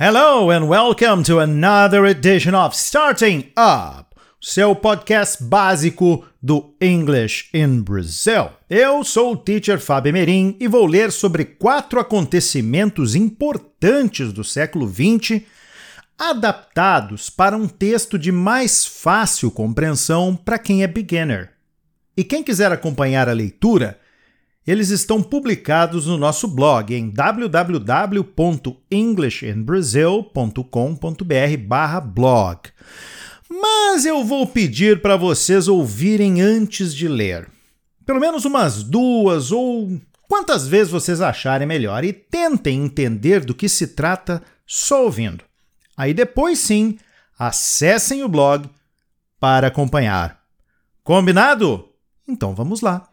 Hello and welcome to another edition of Starting Up, seu podcast básico do English in Brazil. Eu sou o teacher Fábio Merim e vou ler sobre quatro acontecimentos importantes do século XX adaptados para um texto de mais fácil compreensão para quem é beginner. E quem quiser acompanhar a leitura, eles estão publicados no nosso blog em www.englishinbrasil.com.br/blog. Mas eu vou pedir para vocês ouvirem antes de ler. Pelo menos umas duas ou quantas vezes vocês acharem melhor e tentem entender do que se trata só ouvindo. Aí depois sim, acessem o blog para acompanhar. Combinado? Então vamos lá.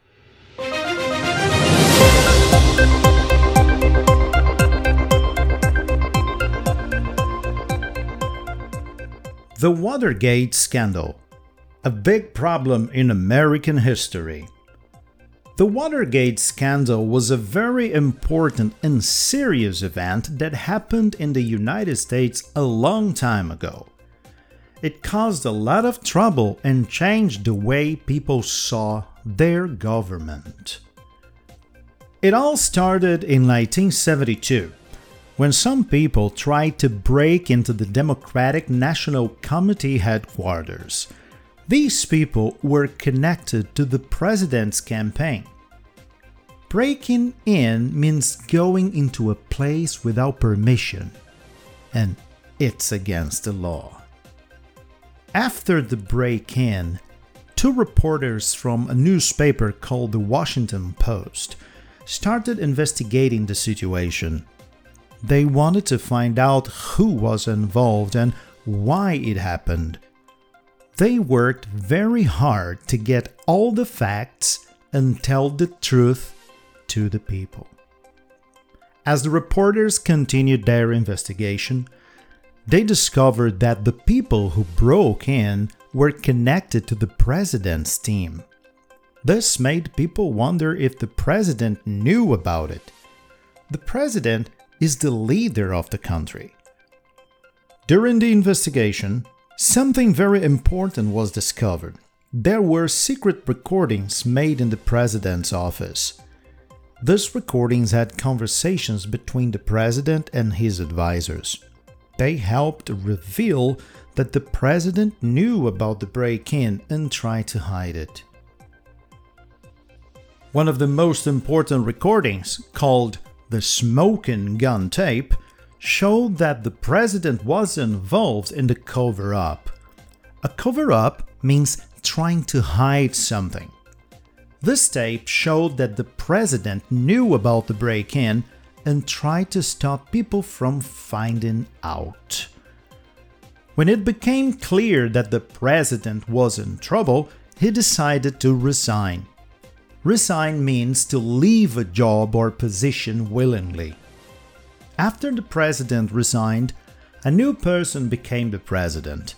The Watergate Scandal A Big Problem in American History. The Watergate scandal was a very important and serious event that happened in the United States a long time ago. It caused a lot of trouble and changed the way people saw their government. It all started in 1972 when some people tried to break into the Democratic National Committee headquarters. These people were connected to the president's campaign. Breaking in means going into a place without permission, and it's against the law. After the break in, two reporters from a newspaper called the Washington Post started investigating the situation. They wanted to find out who was involved and why it happened. They worked very hard to get all the facts and tell the truth to the people. As the reporters continued their investigation, they discovered that the people who broke in were connected to the president's team. This made people wonder if the president knew about it. The president is the leader of the country. During the investigation, something very important was discovered. There were secret recordings made in the president's office. These recordings had conversations between the president and his advisors. They helped reveal that the president knew about the break in and tried to hide it. One of the most important recordings, called the smoking gun tape, showed that the president was involved in the cover up. A cover up means trying to hide something. This tape showed that the president knew about the break in and tried to stop people from finding out. When it became clear that the president was in trouble, he decided to resign. Resign means to leave a job or position willingly. After the president resigned, a new person became the president.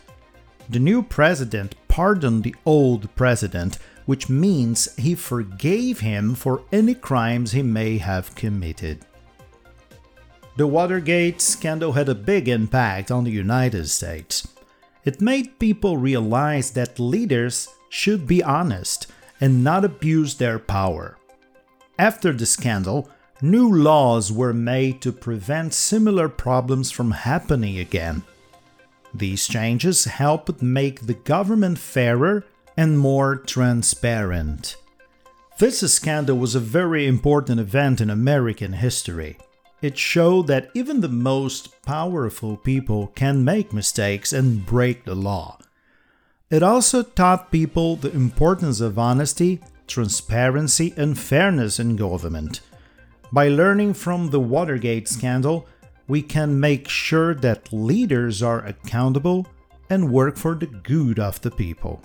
The new president pardoned the old president, which means he forgave him for any crimes he may have committed. The Watergate scandal had a big impact on the United States. It made people realize that leaders should be honest and not abuse their power. After the scandal, new laws were made to prevent similar problems from happening again. These changes helped make the government fairer and more transparent. This scandal was a very important event in American history. It showed that even the most powerful people can make mistakes and break the law. It also taught people the importance of honesty, transparency, and fairness in government. By learning from the Watergate scandal, we can make sure that leaders are accountable and work for the good of the people.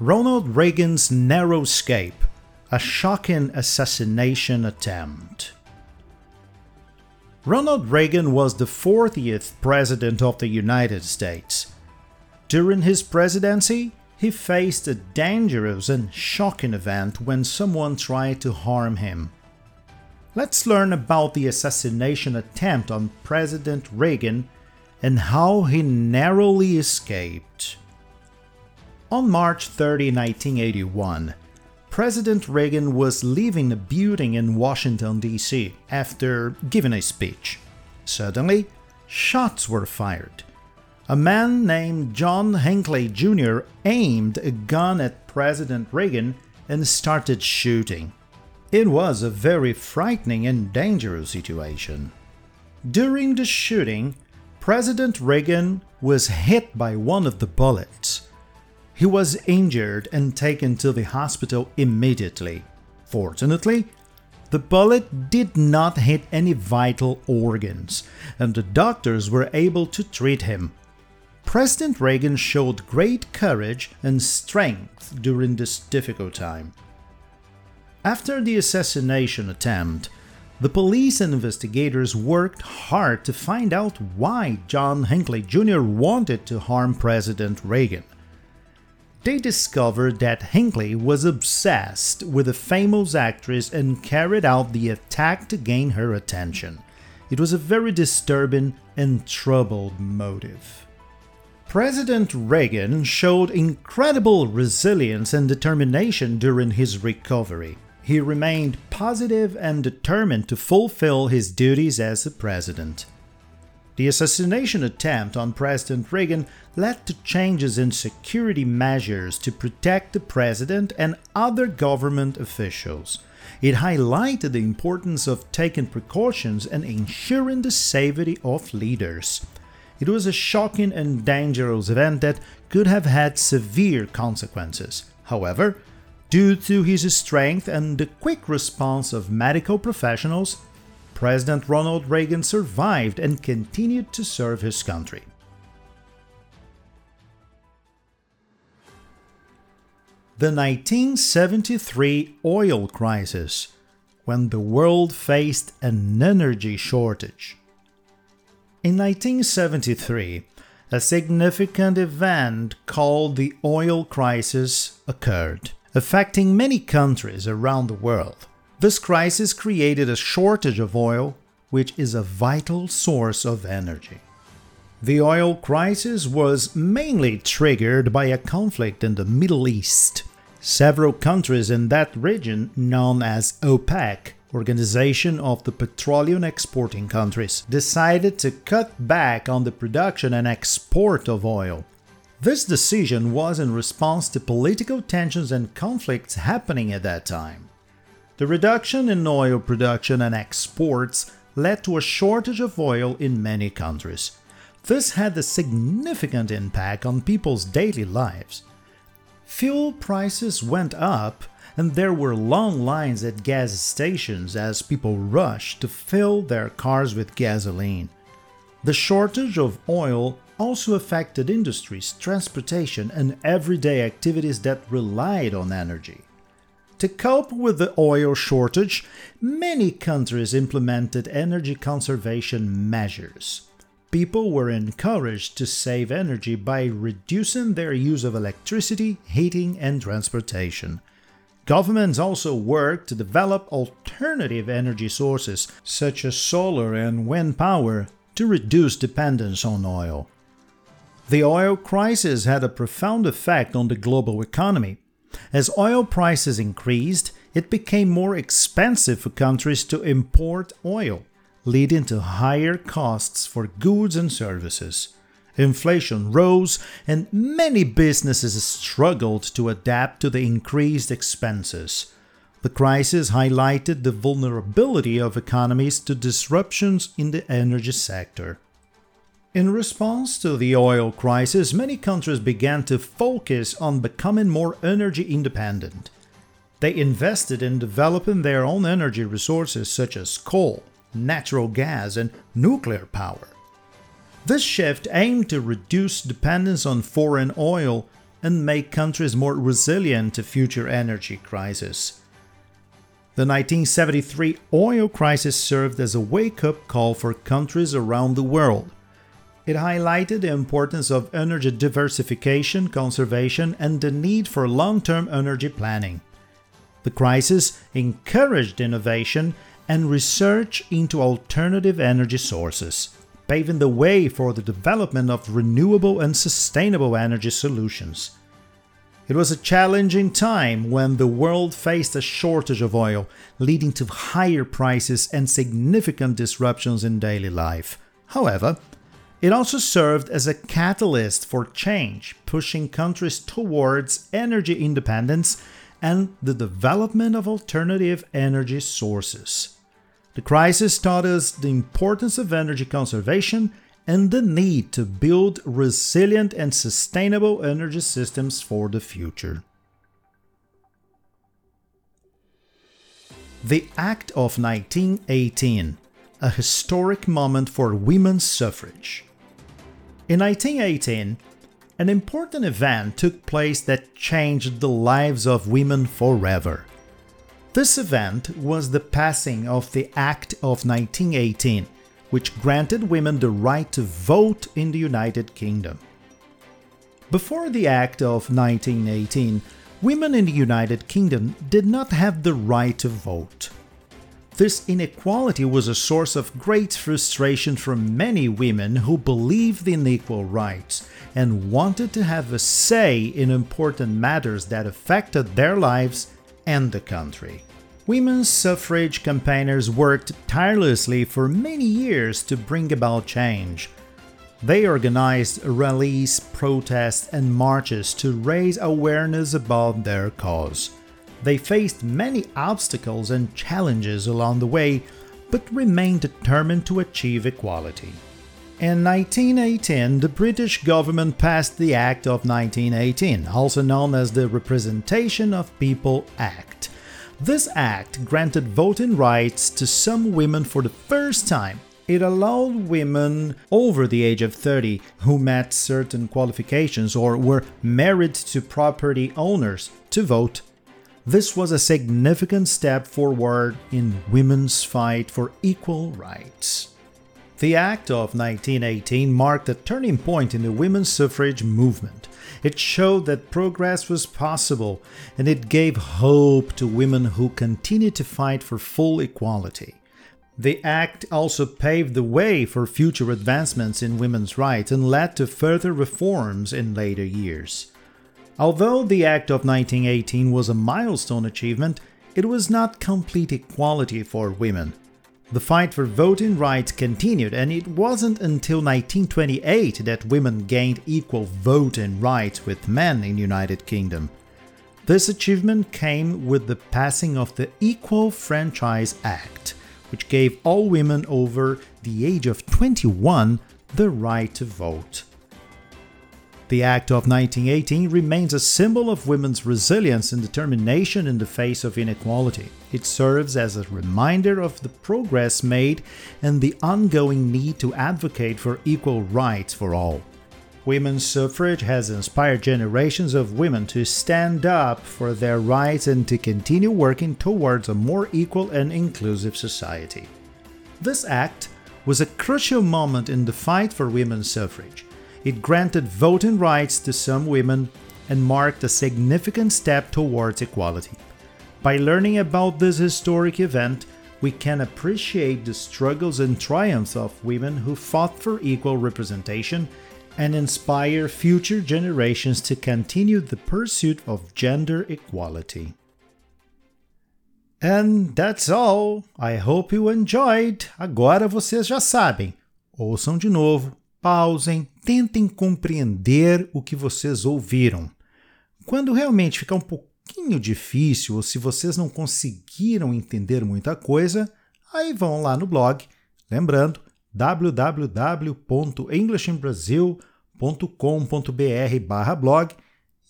Ronald Reagan's narrow escape a shocking assassination attempt. Ronald Reagan was the 40th President of the United States. During his presidency, he faced a dangerous and shocking event when someone tried to harm him. Let's learn about the assassination attempt on President Reagan and how he narrowly escaped. On March 30, 1981, President Reagan was leaving a building in Washington, D.C. after giving a speech. Suddenly, shots were fired. A man named John Hinckley Jr. aimed a gun at President Reagan and started shooting. It was a very frightening and dangerous situation. During the shooting, President Reagan was hit by one of the bullets. He was injured and taken to the hospital immediately. Fortunately, the bullet did not hit any vital organs, and the doctors were able to treat him. President Reagan showed great courage and strength during this difficult time. After the assassination attempt, the police and investigators worked hard to find out why John Hinckley Jr. wanted to harm President Reagan. They discovered that Hinckley was obsessed with a famous actress and carried out the attack to gain her attention. It was a very disturbing and troubled motive. President Reagan showed incredible resilience and determination during his recovery. He remained positive and determined to fulfill his duties as a president. The assassination attempt on President Reagan led to changes in security measures to protect the president and other government officials. It highlighted the importance of taking precautions and ensuring the safety of leaders. It was a shocking and dangerous event that could have had severe consequences. However, due to his strength and the quick response of medical professionals, President Ronald Reagan survived and continued to serve his country. The 1973 oil crisis, when the world faced an energy shortage. In 1973, a significant event called the oil crisis occurred, affecting many countries around the world. This crisis created a shortage of oil, which is a vital source of energy. The oil crisis was mainly triggered by a conflict in the Middle East. Several countries in that region, known as OPEC, Organization of the Petroleum Exporting Countries, decided to cut back on the production and export of oil. This decision was in response to political tensions and conflicts happening at that time. The reduction in oil production and exports led to a shortage of oil in many countries. This had a significant impact on people's daily lives. Fuel prices went up and there were long lines at gas stations as people rushed to fill their cars with gasoline. The shortage of oil also affected industries, transportation, and everyday activities that relied on energy. To cope with the oil shortage, many countries implemented energy conservation measures. People were encouraged to save energy by reducing their use of electricity, heating, and transportation. Governments also worked to develop alternative energy sources, such as solar and wind power, to reduce dependence on oil. The oil crisis had a profound effect on the global economy. As oil prices increased, it became more expensive for countries to import oil, leading to higher costs for goods and services inflation rose, and many businesses struggled to adapt to the increased expenses. The crisis highlighted the vulnerability of economies to disruptions in the energy sector. In response to the oil crisis, many countries began to focus on becoming more energy independent. They invested in developing their own energy resources such as coal, natural gas, and nuclear power. This shift aimed to reduce dependence on foreign oil and make countries more resilient to future energy crises. The 1973 oil crisis served as a wake up call for countries around the world. It highlighted the importance of energy diversification, conservation, and the need for long term energy planning. The crisis encouraged innovation and research into alternative energy sources, paving the way for the development of renewable and sustainable energy solutions. It was a challenging time when the world faced a shortage of oil, leading to higher prices and significant disruptions in daily life. However, it also served as a catalyst for change, pushing countries towards energy independence and the development of alternative energy sources. The crisis taught us the importance of energy conservation and the need to build resilient and sustainable energy systems for the future. The Act of 1918, a historic moment for women's suffrage. In 1918, an important event took place that changed the lives of women forever. This event was the passing of the Act of 1918, which granted women the right to vote in the United Kingdom. Before the Act of 1918, women in the United Kingdom did not have the right to vote. This inequality was a source of great frustration for many women who believed in equal rights and wanted to have a say in important matters that affected their lives and the country. Women's suffrage campaigners worked tirelessly for many years to bring about change. They organized rallies, protests, and marches to raise awareness about their cause. They faced many obstacles and challenges along the way, but remained determined to achieve equality. In 1918, the British government passed the Act of 1918, also known as the Representation of People Act. This act granted voting rights to some women for the first time. It allowed women over the age of 30 who met certain qualifications or were married to property owners to vote this was a significant step forward in women's fight for equal rights. The Act of 1918 marked a turning point in the women's suffrage movement. It showed that progress was possible and it gave hope to women who continue to fight for full equality. The Act also paved the way for future advancements in women's rights and led to further reforms in later years. Although the Act of 1918 was a milestone achievement, it was not complete equality for women. The fight for voting rights continued, and it wasn't until 1928 that women gained equal voting rights with men in the United Kingdom. This achievement came with the passing of the Equal Franchise Act, which gave all women over the age of 21 the right to vote. The Act of 1918 remains a symbol of women's resilience and determination in the face of inequality. It serves as a reminder of the progress made and the ongoing need to advocate for equal rights for all. Women's suffrage has inspired generations of women to stand up for their rights and to continue working towards a more equal and inclusive society. This act was a crucial moment in the fight for women's suffrage. It granted voting rights to some women and marked a significant step towards equality. By learning about this historic event, we can appreciate the struggles and triumphs of women who fought for equal representation and inspire future generations to continue the pursuit of gender equality. And that's all. I hope you enjoyed. Agora vocês já sabem. Ouçam de novo pausem, tentem compreender o que vocês ouviram. Quando realmente ficar um pouquinho difícil ou se vocês não conseguiram entender muita coisa, aí vão lá no blog, lembrando www.englishinbrasil.com.br/blog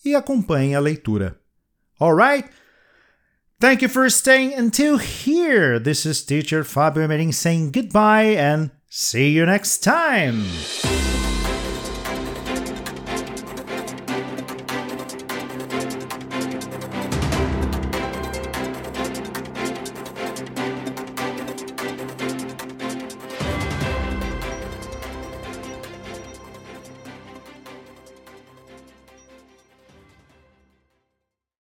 e acompanhem a leitura. Alright? Thank you for staying until here. This is teacher Fabio Merin saying goodbye and See you next time!